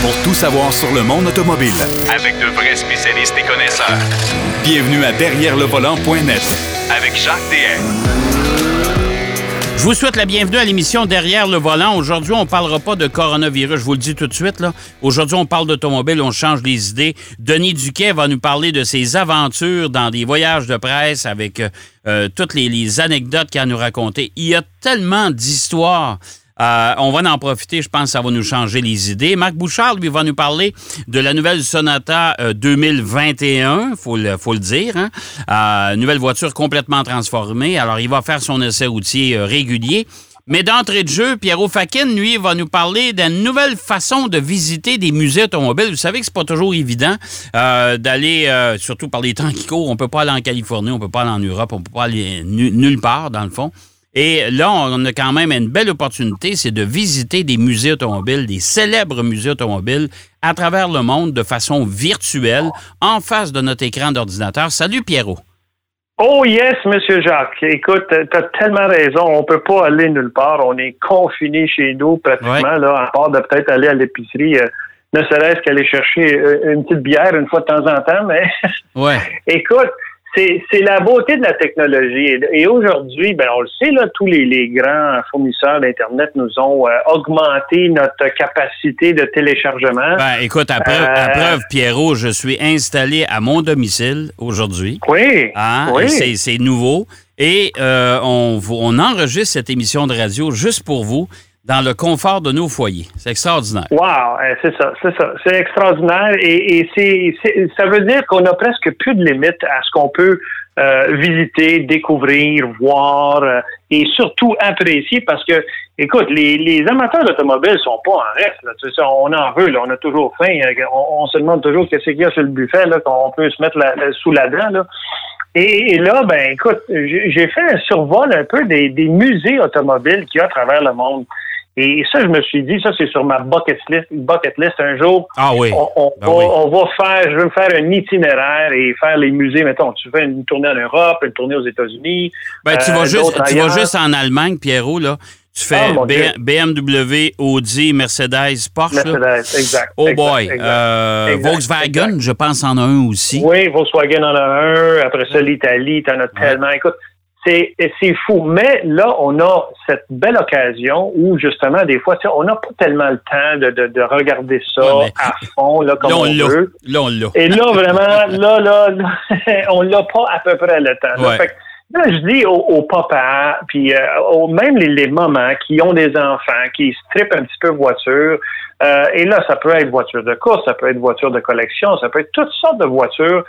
pour tout savoir sur le monde automobile. Avec de vrais spécialistes et connaisseurs. Bienvenue à Derrière le volant.net Avec Jacques DM. Je vous souhaite la bienvenue à l'émission Derrière le volant. Aujourd'hui, on ne parlera pas de coronavirus, je vous le dis tout de suite. là. Aujourd'hui, on parle d'automobile, on change les idées. Denis Duquet va nous parler de ses aventures dans des voyages de presse avec euh, euh, toutes les, les anecdotes qu'il a à nous raconter. Il y a tellement d'histoires. Euh, on va en profiter, je pense que ça va nous changer les idées. Marc Bouchard, lui, va nous parler de la nouvelle Sonata euh, 2021, faut le, faut le dire. Hein? Euh, nouvelle voiture complètement transformée. Alors, il va faire son essai routier euh, régulier. Mais d'entrée de jeu, Pierrot Fakin, lui, va nous parler d'une nouvelle façon de visiter des musées automobiles. Vous savez que c'est pas toujours évident euh, d'aller, euh, surtout par les temps qui courent. On peut pas aller en Californie, on peut pas aller en Europe, on peut pas aller nu- nulle part, dans le fond. Et là, on a quand même une belle opportunité, c'est de visiter des musées automobiles, des célèbres musées automobiles à travers le monde de façon virtuelle, en face de notre écran d'ordinateur. Salut Pierrot. Oh yes, Monsieur Jacques. Écoute, t'as tellement raison. On peut pas aller nulle part. On est confiné chez nous pratiquement, Ouais. là, à part de peut-être aller à l'épicerie, euh, ne serait-ce qu'aller chercher euh, une petite bière une fois de temps en temps. Mais Ouais. écoute, c'est la beauté de la technologie. Et, et aujourd'hui, ben on le sait là, tous les, les grands fournisseurs d'internet nous ont euh, augmenté notre capacité de téléchargement. Ben, écoute, à preuve, à Euh. preuve, Pierrot, je suis installé à mon domicile aujourd'hui. oui, oui. Et C'est nouveau. Et euh, on enregistre cette émission de radio juste pour vous dans le confort de nos foyers. C'est extraordinaire. Wow, euh, c'est ça, c'est ça. C'est extraordinaire et, c'est, ça veut dire qu'on a presque plus de limites à ce qu'on peut euh, visiter, découvrir, voir euh, et surtout apprécier parce que, écoute, les, amateurs d'automobile sont pas en reste. Là, Tu sais, on en veut, là, on a toujours faim. euh, On, se demande toujours qu'est-ce qu'il y a sur le buffet qu'on peut se mettre sous la dent. Là. Et, là, ben, écoute, j'ai j'ai fait un survol un peu des, des musées automobiles qu'il y a à travers le monde. Et ça, je me suis dit, ça, c'est sur ma bucket list. Bucket list. Un jour, Ah oui. on, on Ben va, oui. on va faire, je veux faire un itinéraire et faire les musées. Mettons, tu fais une tournée en Europe, une tournée aux États-Unis. Ben, tu euh, vas juste, d'autres tu vas juste en Allemagne, Pierrot, là. Tu fais Ah. BMW, Audi, Mercedes, Porsche. là. Mercedes, exact. Oh exact, boy. exact. Euh, Exact, Volkswagen, je pense en a un aussi. Oui, Volkswagen en a un. Après ça, l'Italie, t'en as tellement. Écoute, c'est c'est fou. Mais là, on a cette belle occasion où, justement, des fois, on n'a pas tellement le temps de, de, de regarder ça Ouais, à fond, là, comme Là, on on, l'a. veut. Là, on l'a. Et là, vraiment, là, là, là, on l'a pas à peu près le temps. là. Fait là, je dis aux, aux papas, puis euh, aux- même les, les mamans qui ont des enfants, qui se trippent un petit peu voiture, euh, et là, ça peut être voiture de course, ça peut être voiture de collection, ça peut être toutes sortes de voitures.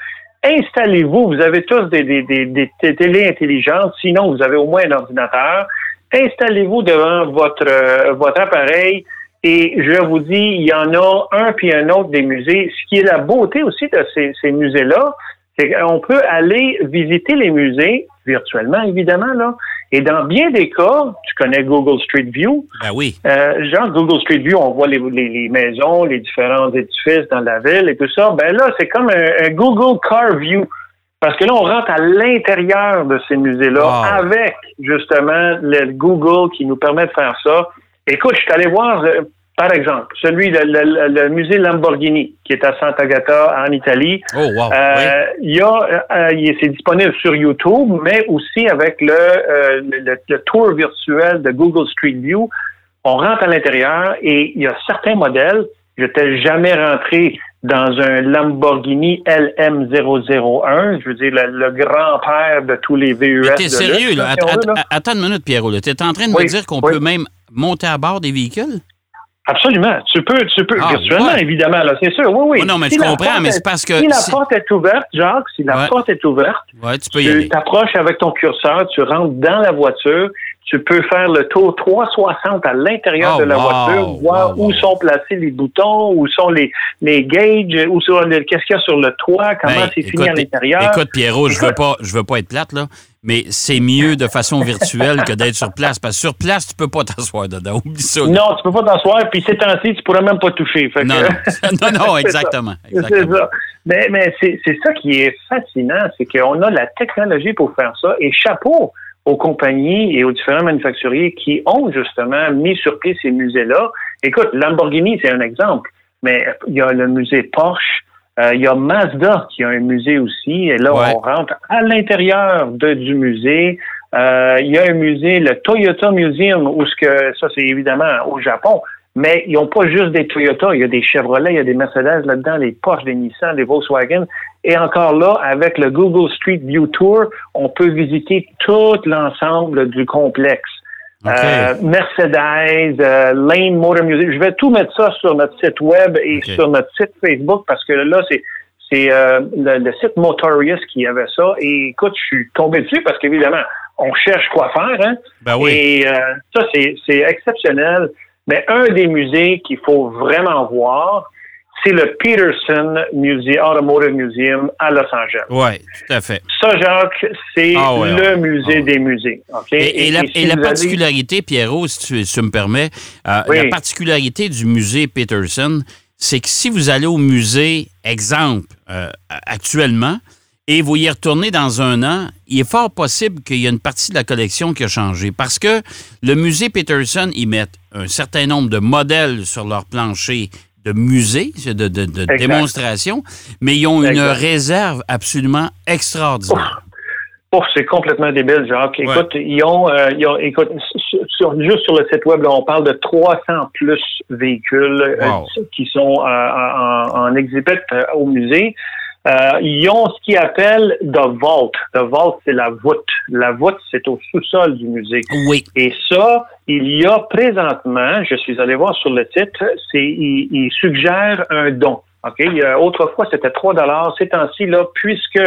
Installez-vous, vous avez tous des, des, des, des t- télés intelligentes, sinon vous avez au moins un ordinateur. Installez-vous devant votre, euh, votre appareil et je vous dis, il y en a un puis un autre des musées. Ce qui est la beauté aussi de ces, ces musées-là, c'est qu'on peut aller visiter les musées virtuellement, évidemment, là. Et dans bien des cas, tu connais Google Street View. Ben oui. Euh, genre Google Street View, on voit les, les, les maisons, les différents édifices dans la ville et tout ça. Ben là, c'est comme un, un Google Car View. Parce que là, on rentre à l'intérieur de ces musées-là Wow. avec justement le Google qui nous permet de faire ça. Écoute, je suis allé voir, euh, par exemple, celui, le, le- le musée Lamborghini, qui est à Sant'Agata en Italie. Oh, wow. Euh, Il y a, euh, c'est disponible sur YouTube, mais aussi avec le, euh, le, le tour virtuel de Google Street View. On rentre à l'intérieur et il y a certains modèles. Je n'étais jamais rentré dans un Lamborghini LM001, je veux dire le, le grand-père de tous les VUS. Mais t'es sérieux, là? Att- att- Attends une minute, Pierrot. Tu es en train de me dire qu'on oui. peut même monter à bord des véhicules? Absolument. Tu peux, tu peux, Ah, virtuellement, ouais. évidemment, là, c'est sûr. Oui, oui. Oh non, mais Si je comprends, mais est- c'est parce que Si la si- porte est ouverte, Jacques, si la Ouais. porte est ouverte, Ouais, tu peux y tu aller. t'approches avec ton curseur, tu rentres dans la voiture, tu peux faire le tour 360 à l'intérieur Oh, de la wow, voiture, voir wow, où wow. sont placés les boutons, où sont les, les gauges, où sont qu'est-ce qu'il y a sur le toit, comment Ben, c'est fini à l'intérieur. Écoute, Pierrot, je veux pas, je veux pas être plate, là, mais c'est mieux de façon virtuelle que d'être sur place. Parce que sur place, tu peux pas t'asseoir dedans. Oublie ça. Non, tu peux pas t'asseoir, puis ces temps-ci, tu pourrais même pas toucher. Fait Non, non. non, exactement. exactement. ça. Mais, mais c'est c'est ça qui est fascinant, c'est qu'on a la technologie pour faire ça. Et chapeau aux compagnies et aux différents manufacturiers qui ont justement mis sur pied ces musées-là. Écoute, Lamborghini, c'est un exemple. mais il y a le musée Porsche, euh, il y a Mazda qui a un musée aussi, et là, Ouais. on rentre à l'intérieur de- du musée. Euh, il y a un musée, le Toyota Museum, où ce que ça, c'est évidemment au Japon, mais ils n'ont pas juste des Toyota, il y a des Chevrolet, il y a des Mercedes là-dedans, les Porsche, des Nissan, des Volkswagen. Et encore là, avec le Google Street View Tour, on peut visiter tout l'ensemble du complexe. Euh, Mercedes, euh, Lane Motor Museum. Je vais tout mettre ça sur notre site web et sur notre site Facebook parce que là, c'est c'est euh, le, le site Motorius qui avait ça. Et écoute, je suis tombé dessus parce qu'évidemment, on cherche quoi faire. Hein? Ben oui. Et euh, ça, c'est c'est exceptionnel. Mais un des musées qu'il faut vraiment voir, c'est le Peterson Museum, Automotive Museum à Los Angeles. Oui, tout à fait. Ça, Jacques, c'est Ah ouais, le ouais. musée Ah ouais. des musées. Et, et la, si et la vous allez- particularité, Pierrot, si tu, si tu me permets, euh, Oui. la particularité du musée Peterson, c'est que si vous allez au musée, exemple, euh, actuellement, et vous y retournez dans un an, il est fort possible qu'il y ait une partie de la collection qui a changé. Parce que le musée Peterson, ils mettent un certain nombre de modèles sur leur plancher de musée, de, de, démonstration, mais ils ont une réserve absolument extraordinaire. Oh, c'est complètement débile, Jacques. Écoute, ils ont, euh, ils ont- écoute, sur- juste sur le site web, là, on parle de 300 plus véhicules euh, qui sont euh, en, en exhibit au musée. Euh, ils ont ce qu'ils appellent The Vault. The Vault, c'est la voûte. La voûte, c'est au sous-sol du musée. Oui. Et ça, il y a présentement, je suis allé voir sur le titre, c'est il, il suggère un don. OK? Il y a- autrefois, c'était 3 dollars. Ces temps-ci, là, puisque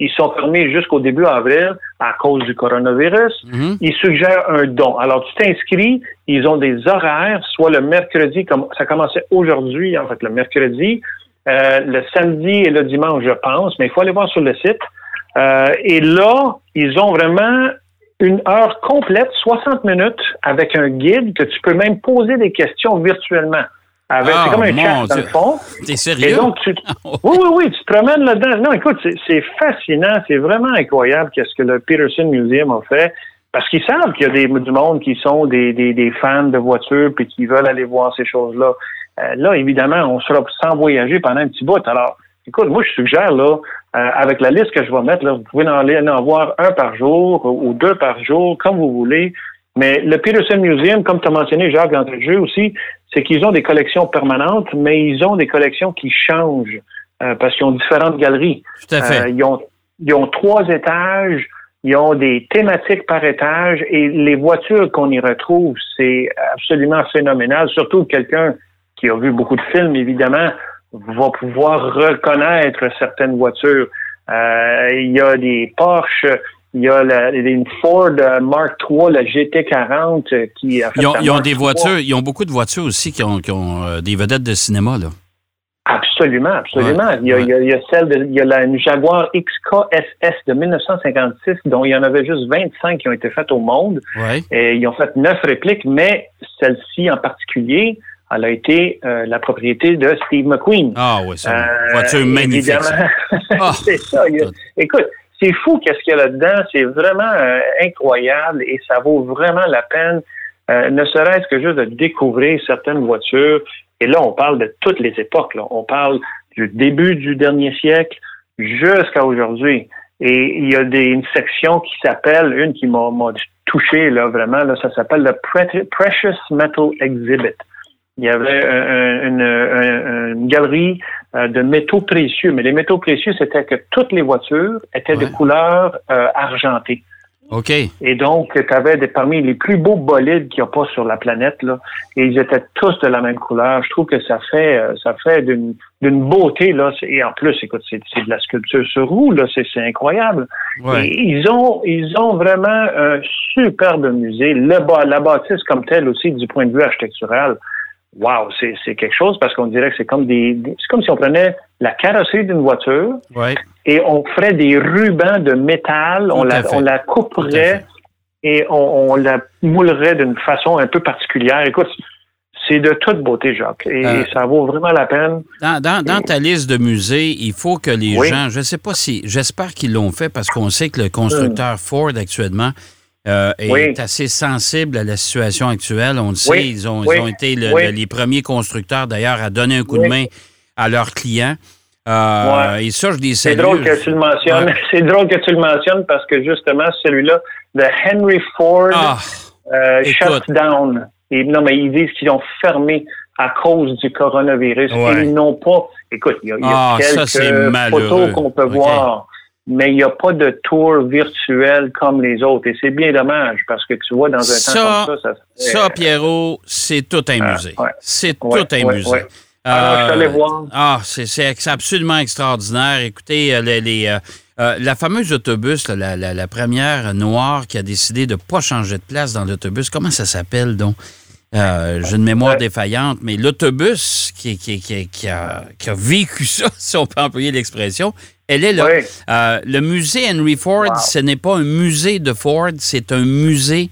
ils sont fermés jusqu'au début avril à cause du coronavirus, Mhm. ils suggèrent un don. Alors, tu t'inscris, ils ont des horaires, soit le mercredi, comme ça commençait aujourd'hui, en fait, le mercredi, euh, le samedi et le dimanche, je pense, mais il faut aller voir sur le site. Euh, et là, ils ont vraiment une heure complète, 60 minutes, avec un guide que tu peux même poser des questions virtuellement. Avec, Ah, c'est comme un chat dans le fond. T'es Et sérieux? donc, tu, oui, oui, oui, tu te promènes là-dedans. Non, écoute, c'est- c'est fascinant, c'est vraiment incroyable qu'est-ce que le Peterson Museum a fait. Parce qu'ils savent qu'il y a des, du monde qui sont des, des, des fans de voitures puis qui veulent aller voir ces choses-là. Euh, là, évidemment, on sera sans voyager pendant un petit bout. Alors, écoute, moi, je suggère, là, euh, avec la liste que je vais mettre, là, vous pouvez en aller en voir un par jour ou deux par jour, comme vous voulez. Mais le Peterson Museum, comme tu as mentionné, Jacques, dans le jeu aussi, c'est qu'ils ont des collections permanentes, mais ils ont des collections qui changent euh, parce qu'ils ont différentes galeries. Tout à fait. Euh, ils, ont, ils ont trois étages, ils ont des thématiques par étage et les voitures qu'on y retrouve, c'est absolument phénoménal. Surtout quelqu'un qui a vu beaucoup de films, évidemment, va pouvoir reconnaître certaines voitures. Euh, il y a des Porsche, il y a la, une Ford Mark III, la GT40 euh, qui a fait Ils ont, ils ont des III. voitures, ils ont beaucoup de voitures aussi qui ont, qui ont, euh, des vedettes de cinéma, là. Absolument, absolument. Ouais, il, y a, ouais. il, y a, il y a celle de, il y a la une Jaguar XKSS de 1956, dont il y en avait juste 25 qui ont été faites au monde. Ouais. Et ils ont fait neuf répliques, mais celle-ci en particulier, elle a été euh, la propriété de Steve McQueen. Ah oui, c'est une Euh, voiture magnifique. ça. Ah. c'est ça. il écoute, c'est fou qu'est-ce qu'il y a là-dedans. C'est vraiment euh, incroyable et ça vaut vraiment la peine, euh, ne serait-ce que juste de découvrir certaines voitures. Et là, on parle de toutes les époques. Là. On parle du début du dernier siècle jusqu'à aujourd'hui. Et il y a des, une section qui s'appelle, une qui m'a touché là, vraiment, là, ça s'appelle le Pre- Precious Metal Exhibit. Il y avait un- un- une, un- une galerie euh, de métaux précieux, mais les métaux précieux, c'était que toutes les voitures étaient de couleur euh, argentée. OK. Et donc, tu avais des, parmi les plus beaux bolides qu'il n'y a pas sur la planète, là, et ils étaient tous de la même couleur. Je trouve que ça fait euh, ça fait d'une d'une beauté, là. Et en plus, écoute, c'est de la sculpture sur roue, là, c'est incroyable. Ouais. Et ils ont ils ont vraiment un superbe musée. Le, la bâtisse comme telle aussi, du point de vue architectural, wow, c'est quelque chose parce qu'on dirait que c'est comme des, des- c'est comme si on prenait la carrosserie d'une voiture Ouais. et on ferait des rubans de métal, on la, on la couperait et on, on la moulerait d'une façon un peu particulière. Écoute, c'est de toute beauté, Jacques, et Euh, ça vaut vraiment la peine. Dans, dans- dans ta liste de musées, il faut que les Oui. gens, je ne sais pas si, j'espère qu'ils l'ont fait parce qu'on sait que le constructeur Ford actuellement, euh, Oui. est assez sensible à la situation actuelle. On le sait, Oui, ils, ont, oui, ils ont été le- oui. le- les premiers constructeurs, d'ailleurs, à donner un coup de main à leurs clients. Euh, Et ça, je les C'est drôle que tu le mentionnes. Ouais. C'est drôle que tu le mentionnes parce que justement, celui-là, de Henry Ford Ah, euh, shut down. Et, non, mais ils disent qu'ils ont fermé à cause du coronavirus. Ouais. Et ils n'ont pas. Écoute, il y a, il y a Ah, ça, quelques photos qu'on peut voir. Mais il n'y a pas de tour virtuel comme les autres. Et c'est bien dommage parce que tu vois, dans un Ça, temps comme ça, ça, Ça, Pierrot, c'est tout un Ah, musée. ouais. C'est Ouais, tout un ouais, musée. Alors, je suis allé voir. Ah, c'est absolument extraordinaire. Écoutez, euh, les, les, euh, euh, la fameuse autobus, là, la, la- la première noire qui a décidé de ne pas changer de place dans l'autobus, comment ça s'appelle donc? Euh, J'ai une mémoire Ouais. défaillante, mais l'autobus qui, qui, qui- qui a, vécu ça, si on peut employer l'expression, elle est là. Ouais. Euh, le musée Henry Ford, Wow. ce n'est pas un musée de Ford, c'est un musée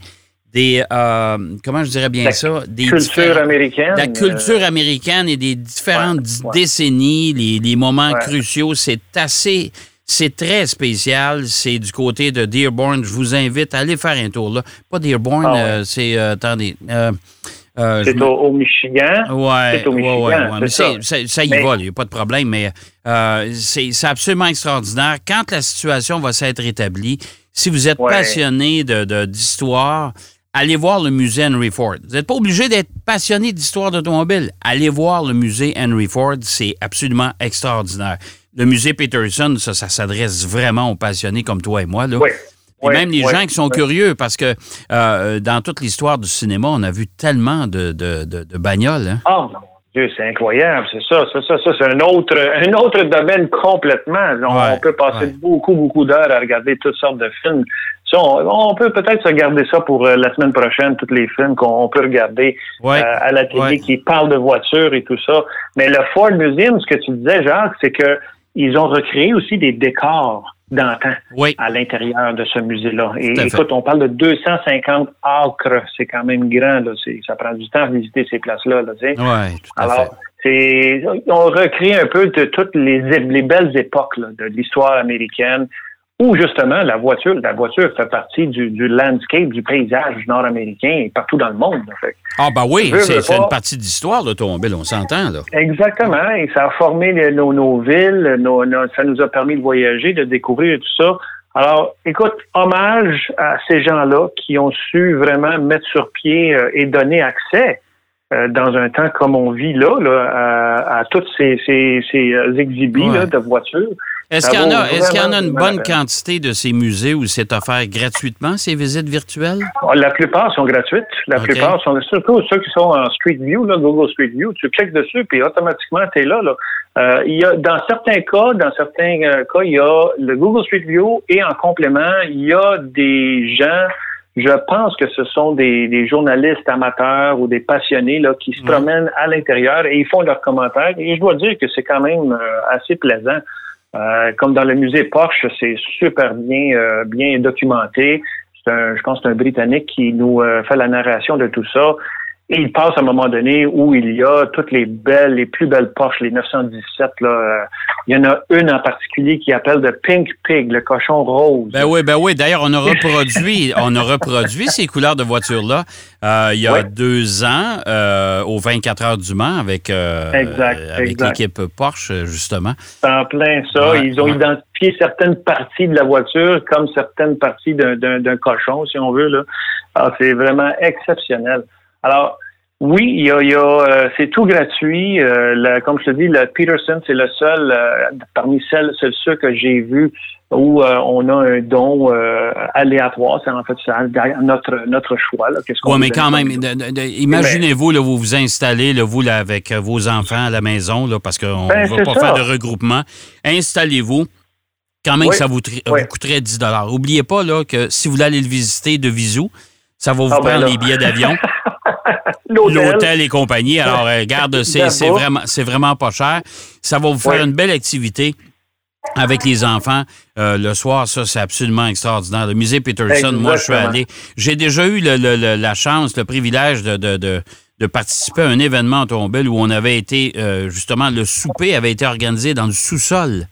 des, euh, comment je dirais bien La ça, des culture américaine. la culture américaine et des différentes Ouais, décennies, les, les moments cruciaux, c'est assez, c'est très spécial. C'est du côté de Dearborn. Je vous invite à aller faire un tour là. Pas Dearborn, Ah ouais. euh, c'est, euh, attendez, euh, c'est me- au, au Michigan. Ouais, C'est au ouais, Michigan, ouais, ouais. Mais ça. c'est- ça, ça y Mais- va, il n'y a pas de problème, mais c'est absolument extraordinaire. Quand la situation va s'être rétablie, si vous êtes passionné de- de- d'histoire, allez voir le musée Henry Ford. Vous n'êtes pas obligé d'être passionné d'histoire d'automobile. Allez voir le musée Henry Ford, c'est absolument extraordinaire. Le musée Peterson, ça, ça s'adresse vraiment aux passionnés comme toi et moi. Là. Oui. Et Oui, même les oui, gens qui sont oui. curieux, parce que euh, dans toute l'histoire du cinéma, on a vu tellement de, de, de- de bagnoles. hein. Oh mon Dieu, c'est incroyable, c'est ça, c'est ça, ça, c'est un autre, un autre domaine complètement. On, Ouais, on peut passer ouais. beaucoup, beaucoup d'heures à regarder toutes sortes de films. Ça, on, on peut peut-être se garder ça pour euh, la semaine prochaine, tous les films qu'on on peut regarder Ouais, euh, à la télé qui parlent de voitures et tout ça. Mais le Ford Museum, ce que tu disais, Jacques, c'est que ils ont recréé aussi des décors d'antan Oui. à l'intérieur de ce musée-là. Et fait. écoute, on parle de 250 acres, c'est quand même grand, là. Ça prend du temps à visiter ces places-là, là, tu sais. Oui, tout à fait. Alors, c'est, on recrée un peu de toutes les, les belles époques là, de l'histoire américaine où justement la voiture, la voiture fait partie du, du landscape, du paysage nord-américain et partout dans le monde. Fait Ah, ben oui, c'est pas. une partie d'histoire, l'automobile, on s'entend, là. Exactement. Et ça a formé les- nos, nos villes, nos- nos- ça nous a permis de voyager, de découvrir tout ça. Alors, écoute, hommage à ces gens-là qui ont su vraiment mettre sur pied euh, et donner accès euh, dans un temps comme on vit là, là, à, à toutes ces, ces, ces euh, exhibits Ouais. là, de voitures. Est-ce qu'il y, qu'il y en a une bonne quantité de ces musées où c'est offert gratuitement, ces visites virtuelles? La plupart sont gratuites. La plupart sont surtout ceux qui sont en Street View, là, Google Street View. Tu cliques dessus, puis automatiquement, tu es là. là. Euh, il y a, dans certains cas, dans certains euh, cas, il y a le Google Street View et en complément, il y a des gens, je pense que ce sont des, des journalistes amateurs ou des passionnés là, qui se promènent à l'intérieur et ils font leurs commentaires. Et je dois dire que c'est quand même euh, assez plaisant. Euh, comme dans le musée Porsche, c'est super bien, euh, bien documenté. Un, je pense que c'est un Britannique qui nous euh, fait la narration de tout ça. Et il passe à un moment donné où il y a toutes les belles, les plus belles Porsche, les 917. Là, euh, il y en a une en particulier qui appelle le Pink Pig, le cochon rose. Ben oui, ben oui. D'ailleurs, on a reproduit, on a reproduit ces couleurs de voitures-là euh, il y a deux ans euh, aux 24 heures du Mans avec, euh, Exact, avec l'équipe Porsche, justement. C'est en plein ça. Ouais, Ils ont ouais. identifié certaines parties de la voiture comme certaines parties d'un- cochon, si on veut. Là. Alors, c'est vraiment exceptionnel. Alors, oui, il y a, il y a, euh, c'est tout gratuit. Euh, la- comme je te dis, le Peterson, c'est le seul euh, parmi celles, c'est ceux que j'ai vu où euh, on a un don euh, aléatoire. C'est en fait ça, notre notre choix. Qu'est-ce qu'on Oui, mais quand même, imaginez-vous, là, vous vous installez, là, vous, là, avec vos enfants à la maison, là, parce qu'on ne Ben, va pas ça. faire de regroupement. Installez-vous. Quand même, Oui. ça vous, Oui. vous coûterait 10 N'oubliez pas là, que si vous voulez aller le visiter de visu, ça va vous Ah, ben prendre les billets d'avion, L'hôtel. et compagnie. Alors, euh, garde, c'est vraiment, vraiment pas cher. Ça va vous faire Oui. une belle activité avec les enfants euh, le soir. Ça, c'est absolument extraordinaire. Le musée Peterson, moi, je suis allé. J'ai déjà eu le- le- le- la chance, le privilège de, de- de- de participer à un événement automobile où on avait été, euh, justement, le souper avait été organisé dans le sous-sol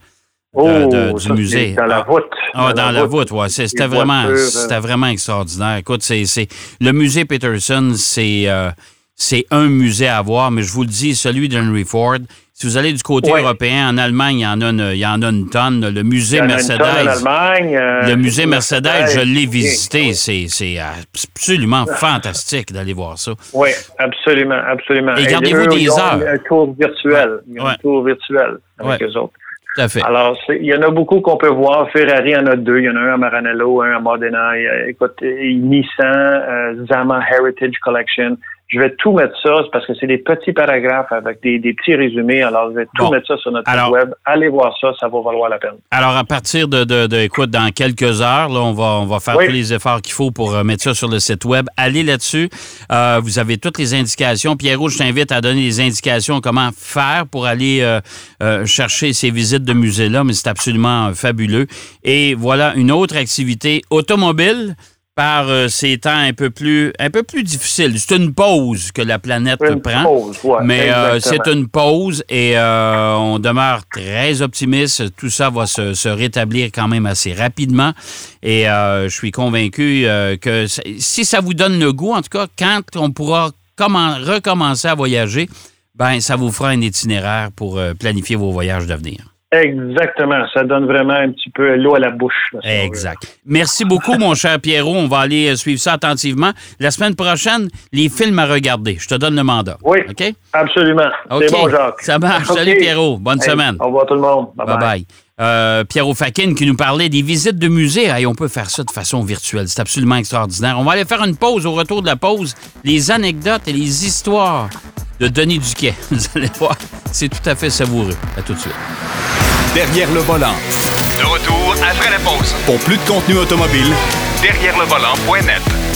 Oh, de- du ça, musée. Dans la voûte. Ah, dans, la voûte. C'est- C'était vraiment, euh, c'était vraiment extraordinaire. Écoute, c'est, c'est- le musée Peterson, c'est, euh, c'est un musée à voir, mais je vous le dis, celui d'Henry Ford. Si vous allez du côté Ouais. européen, en Allemagne, il y en a une, il y en a une tonne. Le Il y musée a une Mercedes. tonne en Allemagne. euh, Le musée Mercedes, je l'ai oui. visité. C'est, c'est absolument fantastique d'aller voir ça. Oui, absolument, absolument. Et gardez-vous des ils ont heures. Un tour virtuel. Un tour virtuel avec Ouais. eux autres. Alors, il y en a beaucoup qu'on peut voir. Ferrari en a deux. Il y en a un à Maranello, un à Modena. Écoute, Nissan, euh, Zama Heritage Collection. Je vais tout mettre ça parce que c'est des petits paragraphes avec des, des petits résumés. Alors, je vais tout Bon. mettre ça sur notre Alors- site web. Allez voir ça, ça va valoir la peine. Alors, à partir de, de, de- écoute, dans quelques heures, là, on va, on va faire Oui. tous les efforts qu'il faut pour euh, mettre ça sur le site web. Allez là-dessus. Euh, vous avez toutes les indications. Pierrot, je t'invite à donner les indications comment faire pour aller euh, euh, chercher ces visites de musée-là, mais c'est absolument euh, fabuleux. Et voilà une autre activité automobile par euh, ces temps un peu plus un peu plus difficiles. C'est une pause que la planète Une prend. pause, ouais, Mais euh, c'est une pause et euh, on demeure très optimiste. Tout ça va se, se rétablir quand même assez rapidement. Et euh, je suis convaincu euh, que si ça vous donne le goût, en tout cas, quand on pourra commen- recommencer à voyager, ben ça vous fera un itinéraire pour planifier vos voyages d'avenir. Exactement. Ça donne vraiment un petit peu l'eau à la bouche. là, si. Exact. Merci beaucoup, mon cher Pierrot. On va aller euh, suivre ça attentivement. La semaine prochaine, les films à regarder. Je te donne le mandat. Oui, OK? absolument. OK. C'est bon, Jacques. Ça marche. Salut, Pierrot. Bonne Hey, semaine. Au revoir tout le monde. Bye Bye bye. bye. Euh, Pierrot Fakin qui nous parlait des visites de musées. Hey, on peut faire ça de façon virtuelle. C'est absolument extraordinaire. On va aller faire une pause. Au retour de la pause, les anecdotes et les histoires de Denis Duquet. Vous allez voir, c'est tout à fait savoureux. À tout de suite. Derrière le volant. De retour après la pause. Pour plus de contenu automobile, Derrière le volant.net.